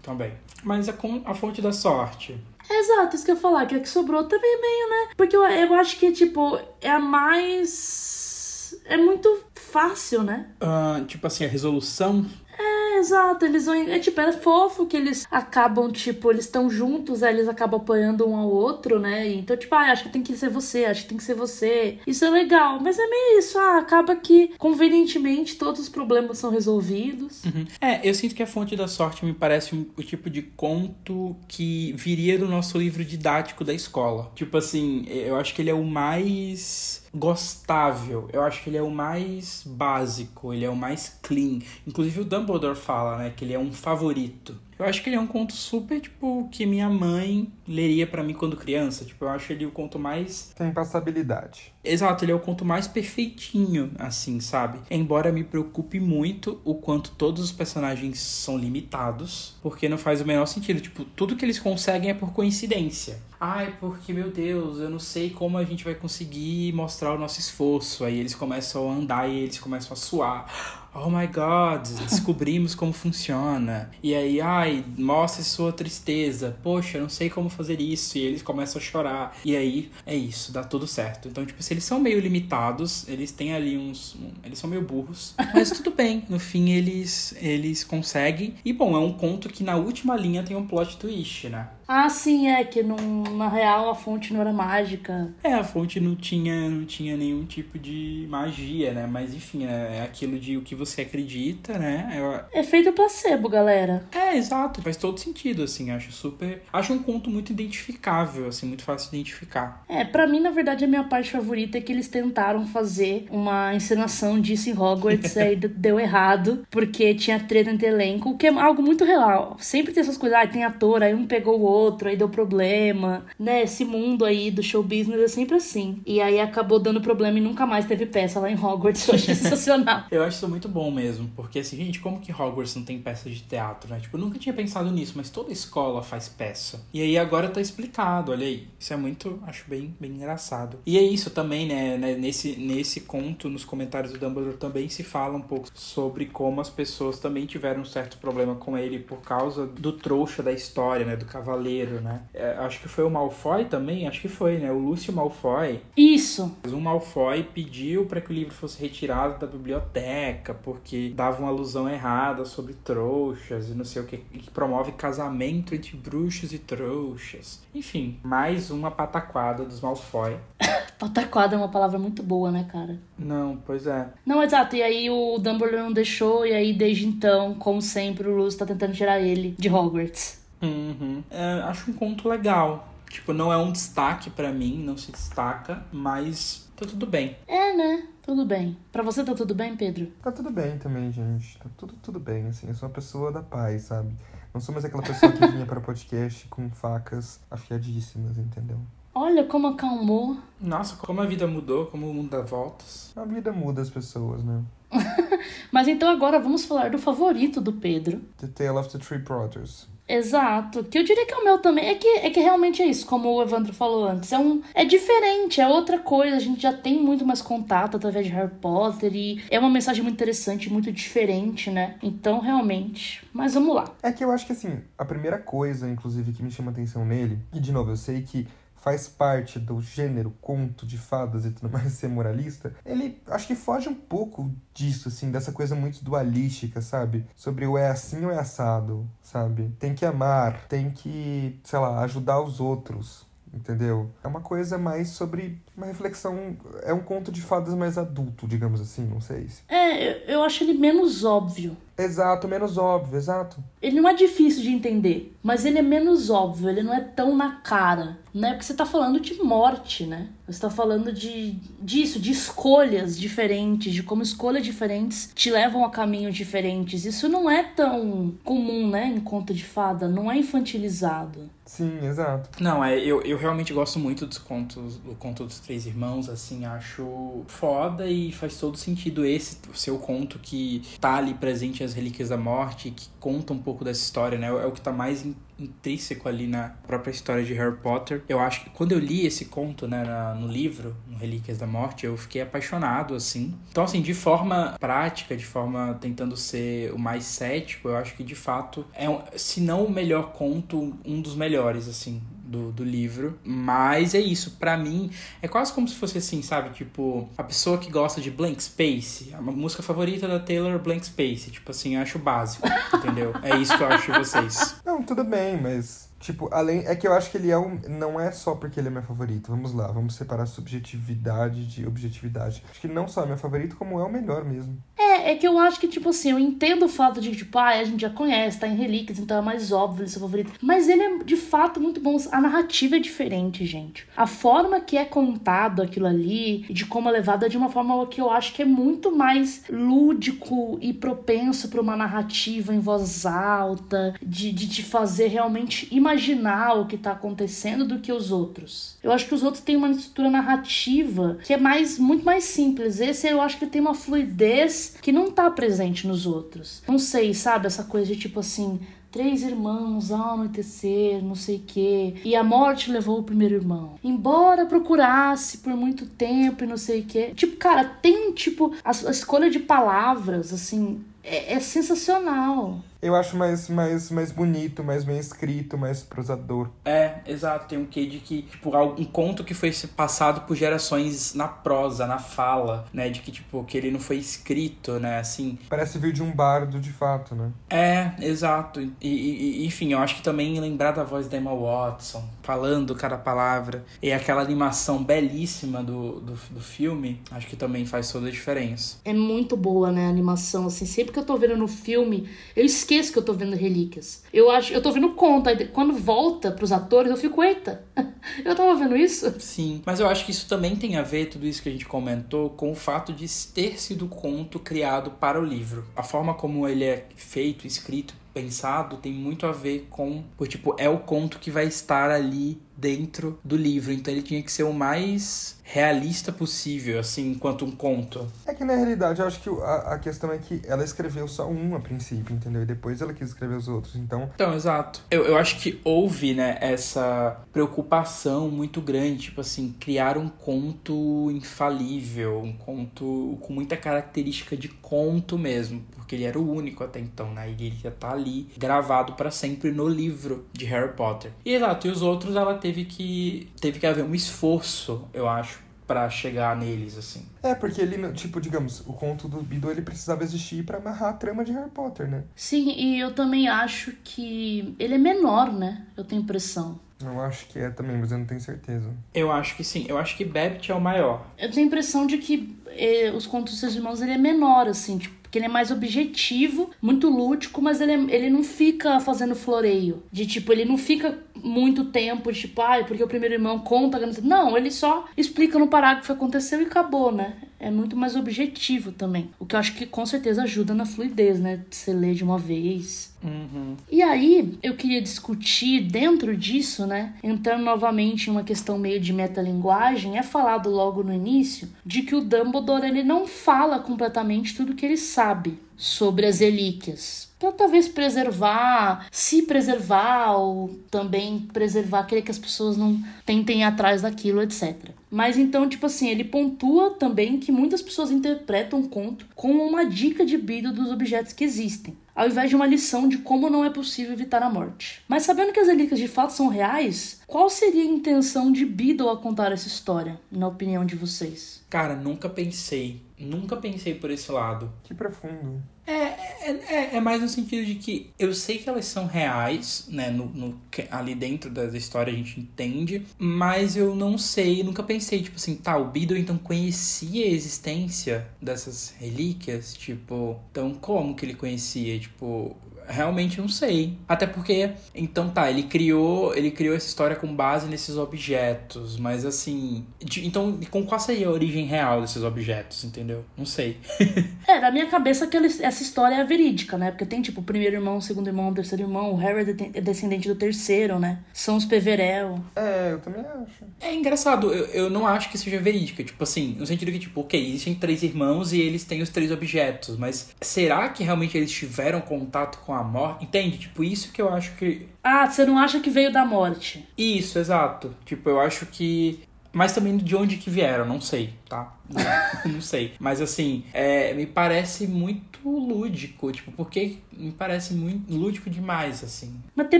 S2: Também. Mas a, a fonte da sorte.
S1: Exato, isso que eu ia falar, que a que sobrou também meio, né? Porque eu, eu acho que, tipo, é a mais. É muito fácil, né?
S2: Uh, tipo assim, a resolução
S1: é, exato. Eles vão. É tipo, é fofo que eles acabam, tipo, eles estão juntos, aí eles acabam apoiando um ao outro, né? Então, tipo, ah, acho que tem que ser você, acho que tem que ser você. Isso é legal, mas é meio isso, ah, acaba que, convenientemente, todos os problemas são resolvidos.
S2: Uhum. É, eu sinto que a fonte da sorte me parece um, o tipo de conto que viria do nosso livro didático da escola. Tipo assim, eu acho que ele é o mais gostável. Eu acho que ele é o mais básico, ele é o mais clean. Inclusive o Dumbledore fala, né, que ele é um favorito. Eu acho que ele é um conto super, tipo, que minha mãe leria para mim quando criança. Tipo, eu acho ele o conto mais.
S3: Tem passabilidade.
S2: Exato, ele é o conto mais perfeitinho, assim, sabe? Embora me preocupe muito o quanto todos os personagens são limitados, porque não faz o menor sentido. Tipo, tudo que eles conseguem é por coincidência. Ai, porque, meu Deus, eu não sei como a gente vai conseguir mostrar o nosso esforço. Aí eles começam a andar e eles começam a suar oh my god, descobrimos como funciona. E aí, ai, mostre sua tristeza. Poxa, não sei como fazer isso. E eles começam a chorar. E aí, é isso, dá tudo certo. Então, tipo, se eles são meio limitados, eles têm ali uns. Um, eles são meio burros. Mas tudo bem. No fim, eles, eles conseguem. E bom, é um conto que na última linha tem um plot twist, né?
S1: Ah, sim, é que não, na real a fonte não era mágica.
S2: É, a fonte não tinha, não tinha nenhum tipo de magia, né? Mas enfim, é, é aquilo de o que você acredita, né?
S1: Eu... Efeito placebo, galera.
S2: É, exato. Faz todo sentido, assim. Acho super. Acho um conto muito identificável, assim, muito fácil de identificar.
S1: É, para mim, na verdade, a minha parte favorita é que eles tentaram fazer uma encenação disso em Hogwarts, aí deu errado, porque tinha treta entre elenco, que é algo muito real. Sempre tem essas coisas, ah, tem ator, aí um pegou o outro, aí deu problema, né? Esse mundo aí do show business é sempre assim. E aí acabou dando problema e nunca mais teve peça lá em Hogwarts. Eu achei sensacional.
S2: Eu acho isso muito bom mesmo, porque assim, gente, como que Hogwarts não tem peça de teatro, né? Tipo, eu nunca tinha pensado nisso, mas toda escola faz peça. E aí agora tá explicado, olha aí. Isso é muito, acho bem, bem engraçado. E é isso também, né, né? Nesse, nesse conto, nos comentários do Dumbledore também se fala um pouco sobre como as pessoas também tiveram um certo problema com ele por causa do trouxa da história, né? Do cavaleiro, né? É, acho que foi o Malfoy também, acho que foi, né? O Lúcio Malfoy.
S1: Isso.
S2: Um Malfoy pediu para que o livro fosse retirado da biblioteca porque dava uma alusão errada sobre trouxas e não sei o que, que promove casamento entre bruxos e trouxas. Enfim, mais uma pataquada dos Malfoy.
S1: pataquada é uma palavra muito boa, né, cara?
S2: Não, pois é.
S1: Não, exato. E aí o Dumbledore não deixou, e aí desde então, como sempre, o Lúcio tá tentando tirar ele de Hogwarts.
S2: Uhum. É, acho um conto legal. Tipo, não é um destaque para mim, não se destaca, mas tá tudo bem.
S1: É, né? Tudo bem. Para você tá tudo bem, Pedro?
S3: Tá tudo bem também, gente. Tá tudo, tudo bem, assim. Eu sou uma pessoa da paz, sabe? Não sou mais aquela pessoa que vinha para o podcast com facas afiadíssimas, entendeu?
S1: Olha como acalmou.
S2: Nossa, como a vida mudou, como o mundo dá voltas.
S3: A vida muda as pessoas, né?
S1: Mas então agora vamos falar do favorito do Pedro.
S3: The Tale of the Three Brothers.
S1: Exato. Que eu diria que é o meu também. É que, é que realmente é isso, como o Evandro falou antes. É, um, é diferente, é outra coisa. A gente já tem muito mais contato através de Harry Potter e é uma mensagem muito interessante, muito diferente, né? Então, realmente. Mas vamos lá.
S3: É que eu acho que, assim, a primeira coisa, inclusive, que me chama atenção nele, e de novo, eu sei que faz parte do gênero conto de fadas e tudo mais ser moralista, ele acho que foge um pouco disso, assim, dessa coisa muito dualística, sabe? Sobre o é assim ou é assado, sabe? Tem que amar, tem que, sei lá, ajudar os outros, entendeu? É uma coisa mais sobre uma reflexão. É um conto de fadas mais adulto, digamos assim, não sei. Se...
S1: É, eu acho ele menos óbvio.
S3: Exato, menos óbvio, exato.
S1: Ele não é difícil de entender, mas ele é menos óbvio, ele não é tão na cara, né? Porque você tá falando de morte, né? Você tá falando de disso, de escolhas diferentes, de como escolhas diferentes te levam a caminhos diferentes. Isso não é tão comum, né, em conto de fada, não é infantilizado.
S3: Sim, exato.
S2: Não, é, eu, eu realmente gosto muito dos contos, do conto dos três irmãos, assim, acho foda e faz todo sentido esse seu conto que tá ali presente as Relíquias da Morte, que conta um pouco dessa história, né? É o que tá mais intrínseco ali na própria história de Harry Potter. Eu acho que quando eu li esse conto, né, no livro, no Relíquias da Morte, eu fiquei apaixonado, assim. Então, assim, de forma prática, de forma tentando ser o mais cético, eu acho que de fato é, um, se não o melhor conto, um dos melhores, assim, do, do livro. Mas é isso, para mim, é quase como se fosse assim, sabe? Tipo, a pessoa que gosta de Blank Space, a música favorita da Taylor Blank Space. Tipo assim, eu acho básico, entendeu? É isso que eu acho de vocês.
S3: Não, tudo bem, mas Tipo, além. É que eu acho que ele é um. Não é só porque ele é meu favorito. Vamos lá, vamos separar subjetividade de objetividade. Acho que não só é meu favorito, como é o melhor mesmo.
S1: É, é que eu acho que, tipo assim, eu entendo o fato de, tipo, ah, a gente já conhece, tá em Relíquias, então é mais óbvio ele ser favorito. Mas ele é, de fato, muito bom. A narrativa é diferente, gente. A forma que é contado aquilo ali, de como é levado, é de uma forma que eu acho que é muito mais lúdico e propenso para uma narrativa em voz alta, de, de te fazer realmente imaginar imaginar o que está acontecendo do que os outros. Eu acho que os outros têm uma estrutura narrativa que é mais muito mais simples. Esse eu acho que tem uma fluidez que não está presente nos outros. Não sei, sabe? Essa coisa de tipo assim, três irmãos ao anoitecer, não sei o quê, e a morte levou o primeiro irmão. Embora procurasse por muito tempo e não sei o quê. Tipo, cara, tem tipo a, a escolha de palavras, assim, é, é sensacional.
S3: Eu acho mais, mais, mais bonito, mais bem escrito, mais prosador.
S2: É, exato. Tem um quê de que, tipo, um conto que foi passado por gerações na prosa, na fala, né? De que, tipo, que ele não foi escrito, né? Assim.
S3: Parece vir de um bardo de fato, né?
S2: É, exato. E, e enfim, eu acho que também lembrar da voz da Emma Watson, falando cada palavra, e aquela animação belíssima do, do, do filme, acho que também faz toda a diferença.
S1: É muito boa, né, a animação, assim, sempre que eu tô vendo no filme, eu esqueço que eu tô vendo Relíquias. Eu acho, eu tô vendo conta, aí quando volta pros atores, eu fico, eita, eu tava vendo isso?
S2: Sim, mas eu acho que isso também tem a ver, tudo isso que a gente comentou, com o fato de ter sido conto criado para o livro. A forma como ele é feito, escrito, pensado tem muito a ver com, por, tipo, é o conto que vai estar ali dentro do livro. Então ele tinha que ser o mais realista possível, assim, enquanto um conto.
S3: É que na realidade eu acho que a, a questão é que ela escreveu só um a princípio, entendeu? E depois ela quis escrever os outros, então.
S2: Então, exato. Eu, eu acho que houve, né, essa preocupação muito grande, tipo assim, criar um conto infalível, um conto com muita característica de conto mesmo, porque ele era o único até então, né? E ele já tá ali gravado para sempre no livro de Harry Potter. E exato, e os outros ela teve que teve que haver um esforço, eu acho, para chegar neles, assim.
S3: É, porque ele, tipo, digamos, o conto do Bido ele precisava existir para amarrar a trama de Harry Potter, né?
S1: Sim, e eu também acho que ele é menor, né? Eu tenho impressão.
S3: Eu acho que é também, mas eu não tenho certeza.
S2: Eu acho que sim. Eu acho que Babbitt é o maior.
S1: Eu tenho a impressão de que eh, os contos dos seus irmãos ele é menor, assim, tipo, porque ele é mais objetivo, muito lúdico, mas ele, é, ele não fica fazendo floreio. De tipo, ele não fica muito tempo, de, tipo, ai, ah, porque o primeiro irmão conta. Não, ele só explica no parágrafo o que aconteceu e acabou, né? É muito mais objetivo também. O que eu acho que com certeza ajuda na fluidez, né? Você ler de uma vez.
S2: Uhum.
S1: E aí, eu queria discutir dentro disso, né? Entrando novamente em uma questão meio de metalinguagem, é falado logo no início de que o Dumbledore ele não fala completamente tudo que ele sabe sobre as relíquias para talvez preservar, se preservar ou também preservar, querer que as pessoas não tentem ir atrás daquilo, etc. Mas então, tipo assim, ele pontua também que muitas pessoas interpretam o conto como uma dica de vida dos objetos que existem, ao invés de uma lição de como não é possível evitar a morte. Mas sabendo que as relíquias de fato são reais, qual seria a intenção de Beedle a contar essa história, na opinião de vocês?
S2: Cara, nunca pensei. Nunca pensei por esse lado.
S3: Que profundo.
S2: É, é, é, é, mais no sentido de que eu sei que elas são reais, né? No, no, ali dentro da história a gente entende, mas eu não sei, nunca pensei, tipo assim, tá, o Beedle então conhecia a existência dessas relíquias? Tipo, então como que ele conhecia? Tipo, realmente não sei. Até porque, então tá, ele criou, ele criou essa história com base nesses objetos, mas assim, de, então com qual seria a origem real desses objetos, entendeu? Não sei.
S1: é, na minha cabeça que essa história é verídica, né? Porque tem tipo o primeiro irmão, o segundo irmão, o terceiro irmão, o Harry é, é descendente do terceiro, né? São os Peverell.
S3: É, eu também acho.
S2: É engraçado, eu, eu não acho que seja verídica, tipo assim, no sentido que tipo, ok, existem três irmãos e eles têm os três objetos, mas será que realmente eles tiveram contato com com a morte. Entende? Tipo, isso que eu acho que.
S1: Ah, você não acha que veio da morte?
S2: Isso, exato. Tipo, eu acho que. Mas também de onde que vieram, não sei, tá? Não, não sei. Mas assim, é, me parece muito lúdico, tipo, porque me parece muito lúdico demais, assim.
S1: Mas tem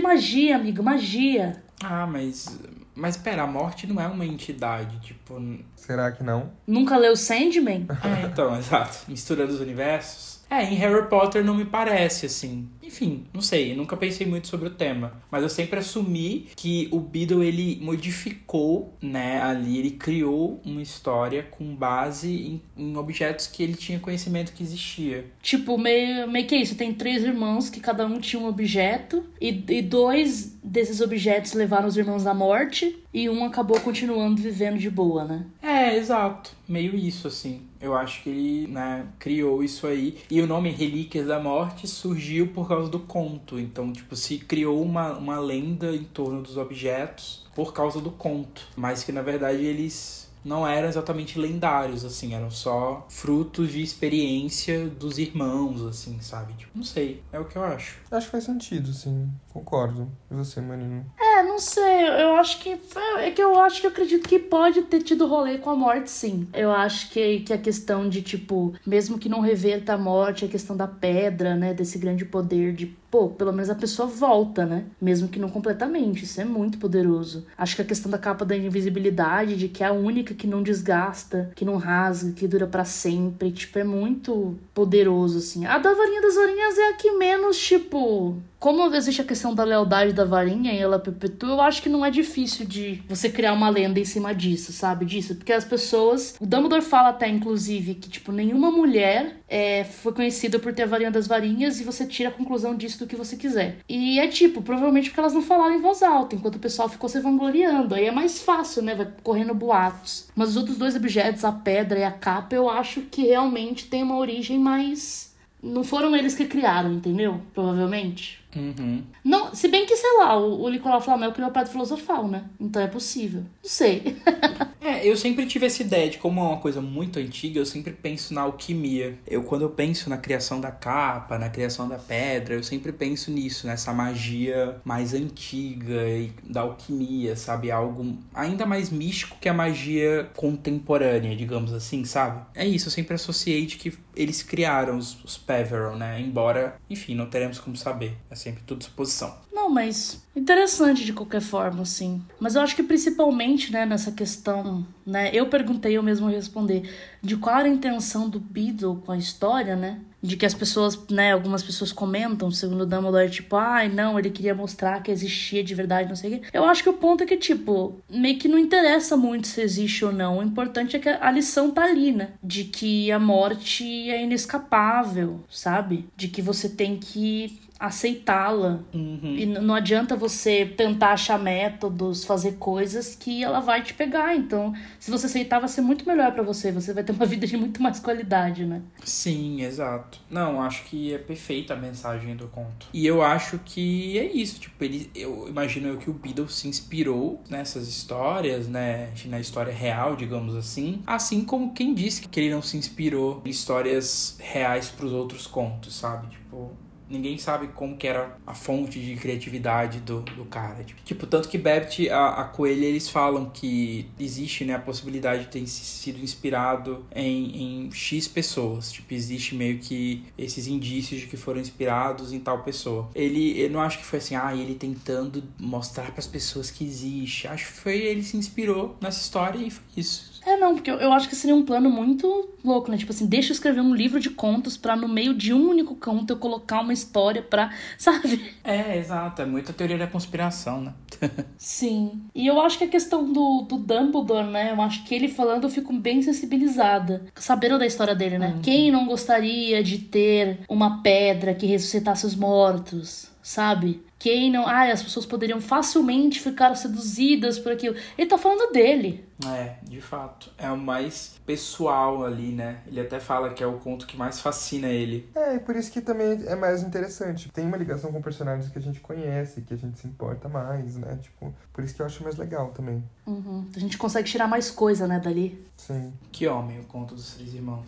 S1: magia, amigo, magia.
S2: Ah, mas. Mas pera, a morte não é uma entidade, tipo.
S3: Será que não?
S1: Nunca leu Sandman?
S2: É, então, exato. Misturando os universos. É, em Harry Potter não me parece assim. Enfim, não sei, nunca pensei muito sobre o tema, mas eu sempre assumi que o Beedle ele modificou, né, ali ele criou uma história com base em, em objetos que ele tinha conhecimento que existia.
S1: Tipo, meio, meio que isso, tem três irmãos que cada um tinha um objeto e, e dois desses objetos levaram os irmãos à morte e um acabou continuando vivendo de boa, né?
S2: É, exato. Meio isso, assim. Eu acho que ele, né, criou isso aí. E o nome Relíquias da Morte surgiu por causa do conto. Então, tipo, se criou uma, uma lenda em torno dos objetos por causa do conto. Mas que, na verdade, eles não eram exatamente lendários, assim, eram só frutos de experiência dos irmãos, assim, sabe? Tipo, não sei, é o que eu acho.
S3: Acho que faz sentido, sim, concordo. E você, Marina?
S1: É, não sei, eu acho que. É que eu acho que eu acredito que pode ter tido rolê com a morte, sim. Eu acho que, que a questão de, tipo, mesmo que não reverta a morte, a questão da pedra, né? Desse grande poder de pô, pelo menos a pessoa volta, né? Mesmo que não completamente. Isso é muito poderoso. Acho que a questão da capa da invisibilidade, de que é a única que não desgasta, que não rasga, que dura para sempre, tipo, é muito poderoso, assim. A da varinha das varinhas é a que menos, tipo. Como existe a questão da lealdade da varinha e ela perpetua, eu acho que não é difícil de você criar uma lenda em cima disso, sabe? Disso. Porque as pessoas. O Dumbledore fala até, inclusive, que, tipo, nenhuma mulher é, foi conhecida por ter a varinha das varinhas e você tira a conclusão disso do que você quiser. E é tipo, provavelmente porque elas não falaram em voz alta, enquanto o pessoal ficou se vangloriando. Aí é mais fácil, né? Vai correndo boatos. Mas os outros dois objetos, a pedra e a capa, eu acho que realmente tem uma origem mais. Não foram eles que criaram, entendeu? Provavelmente.
S2: Uhum.
S1: Não, se bem que, sei lá, o, o Nicolau Flamel criou a Pedra Filosofal, né? Então é possível. Não sei.
S2: é, eu sempre tive essa ideia de como é uma coisa muito antiga, eu sempre penso na alquimia. Eu, quando eu penso na criação da capa, na criação da pedra, eu sempre penso nisso, nessa magia mais antiga e da alquimia, sabe? Algo ainda mais místico que a magia contemporânea, digamos assim, sabe? É isso, eu sempre associei de que eles criaram os, os Peveron, né? Embora, enfim, não teremos como saber. É sempre tudo suposição.
S1: Não, mas interessante de qualquer forma, assim. Mas eu acho que principalmente, né, nessa questão, né, eu perguntei, eu mesmo responder, de qual era a intenção do Beedle com a história, né? De que as pessoas, né, algumas pessoas comentam, segundo Dumbledore, tipo, ai, ah, não, ele queria mostrar que existia de verdade, não sei o quê. Eu acho que o ponto é que, tipo, meio que não interessa muito se existe ou não. O importante é que a lição tá ali, né? De que a morte é inescapável, sabe? De que você tem que aceitá-la.
S2: Uhum.
S1: E não adianta você tentar achar métodos, fazer coisas que ela vai te pegar. Então, se você aceitar, vai ser muito melhor para você. Você vai ter uma vida de muito mais qualidade, né?
S2: Sim, exato. Não, acho que é perfeita a mensagem do conto. E eu acho que é isso. Tipo, ele, eu imagino que o Beatles se inspirou nessas histórias, né? Na história real, digamos assim. Assim como quem disse que ele não se inspirou em histórias reais para os outros contos, sabe? Tipo, ninguém sabe como que era a fonte de criatividade do, do cara. Tipo, tanto que Babbitt, a, a Coelha, eles falam que existe né, a possibilidade de ter sido inspirado em, em X pessoas. Tipo, existe meio que esses indícios de que foram inspirados em tal pessoa. Ele, eu não acho que foi assim, ah, ele tentando mostrar para as pessoas que existe. Acho que foi ele se inspirou nessa história e foi isso.
S1: É, não, porque eu, eu acho que seria um plano muito louco, né? Tipo assim, deixa eu escrever um livro de contos pra no meio de um único conto eu colocar uma história pra, sabe?
S2: É, exato. É muita teoria da conspiração, né?
S1: Sim. E eu acho que a questão do, do Dumbledore, né? Eu acho que ele falando eu fico bem sensibilizada. Sabendo da história dele, né? Uhum. Quem não gostaria de ter uma pedra que ressuscitasse os mortos? Sabe? Quem não. Ah, as pessoas poderiam facilmente ficar seduzidas por aquilo. Ele tá falando dele.
S2: É, de fato. É o mais pessoal ali, né? Ele até fala que é o conto que mais fascina ele.
S3: É, e por isso que também é mais interessante. Tem uma ligação com personagens que a gente conhece, que a gente se importa mais, né? Tipo, por isso que eu acho mais legal também.
S1: Uhum. A gente consegue tirar mais coisa, né, dali.
S3: Sim.
S2: Que homem, o conto dos três irmãos.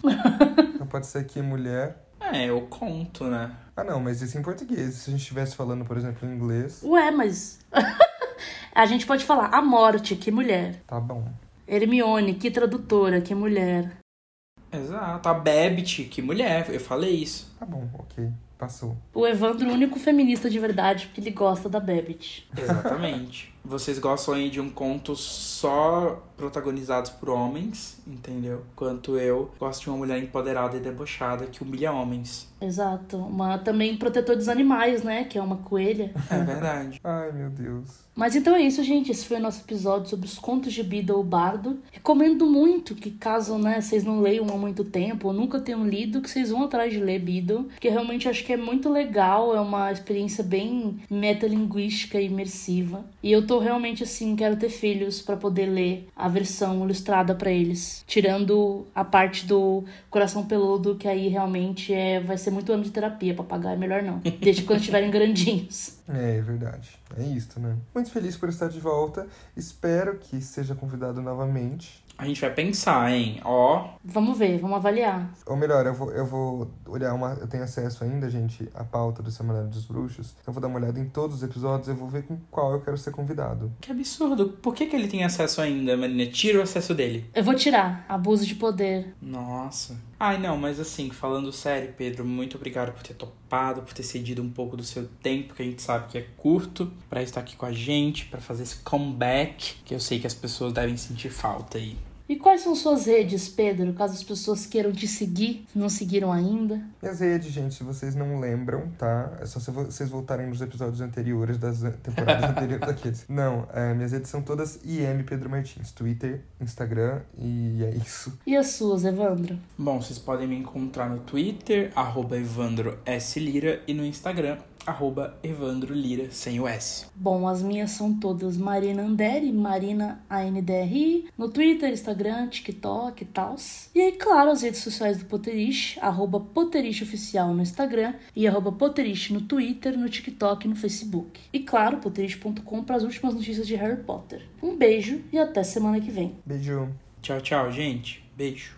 S3: Não pode ser que mulher.
S2: É, eu conto, né?
S3: Ah, não, mas isso em português. Se a gente estivesse falando, por exemplo, em inglês.
S1: Ué, mas. a gente pode falar a morte, que mulher.
S3: Tá bom.
S1: Hermione, que tradutora, que mulher.
S2: Exato. A Babbitt, que mulher. Eu falei isso.
S3: Tá bom, ok. Passou.
S1: O Evandro, o único feminista de verdade, porque ele gosta da Babbitt.
S2: Exatamente. Vocês gostam aí de um conto só protagonizados por homens, entendeu? Quanto eu gosto de uma mulher empoderada e debochada que humilha homens.
S1: Exato. Uma também protetor dos animais, né? Que é uma coelha.
S2: É verdade.
S3: Ai, meu Deus.
S1: Mas então é isso, gente. Esse foi o nosso episódio sobre os contos de Beedle Bardo. Recomendo muito que, caso né, vocês não leiam há muito tempo ou nunca tenham lido, que vocês vão atrás de ler Beedle. Porque realmente acho que é muito legal. É uma experiência bem metalinguística e imersiva. E eu tô realmente assim, quero ter filhos para poder ler a versão ilustrada para eles. Tirando a parte do coração peludo, que aí realmente é, vai ser muito ano de terapia. Papagaio é melhor não. Desde quando estiverem grandinhos.
S3: É, é verdade. É isso, né? Muito feliz por estar de volta. Espero que seja convidado novamente.
S2: A gente vai pensar, hein? Ó.
S1: Vamos ver, vamos avaliar.
S3: Ou melhor, eu vou, eu vou olhar uma. Eu tenho acesso ainda, gente, à pauta do Semanário dos Bruxos. Então eu vou dar uma olhada em todos os episódios, eu vou ver com qual eu quero ser convidado.
S2: Que absurdo. Por que, que ele tem acesso ainda, Marina? Tira o acesso dele.
S1: Eu vou tirar. Abuso de poder.
S2: Nossa. Ai, não, mas assim, falando sério, Pedro, muito obrigado por ter topado, por ter cedido um pouco do seu tempo, que a gente sabe que é curto, para estar aqui com a gente, para fazer esse comeback, que eu sei que as pessoas devem sentir falta aí.
S1: Quais são suas redes, Pedro, caso as pessoas queiram te seguir, se não seguiram ainda?
S3: Minhas redes, gente, se vocês não lembram, tá? É só se vo- vocês voltarem nos episódios anteriores das temporadas anteriores daqueles. Não, é, minhas redes são todas IM Pedro Martins, Twitter, Instagram e é isso.
S1: E as suas, Evandro?
S2: Bom, vocês podem me encontrar no Twitter, arroba Evandro S. Lira, e no Instagram, arroba Evandro Lira, sem o S.
S1: Bom, as minhas são todas Marina Anderi, Marina ANDRI, no Twitter, Instagram, TikTok e tal. E aí, claro, as redes sociais do Potterish, arroba Potterish Oficial no Instagram e arroba Potterish no Twitter, no TikTok e no Facebook. E claro, potterish.com para as últimas notícias de Harry Potter. Um beijo e até semana que vem.
S3: Beijo.
S2: Tchau, tchau, gente. Beijo.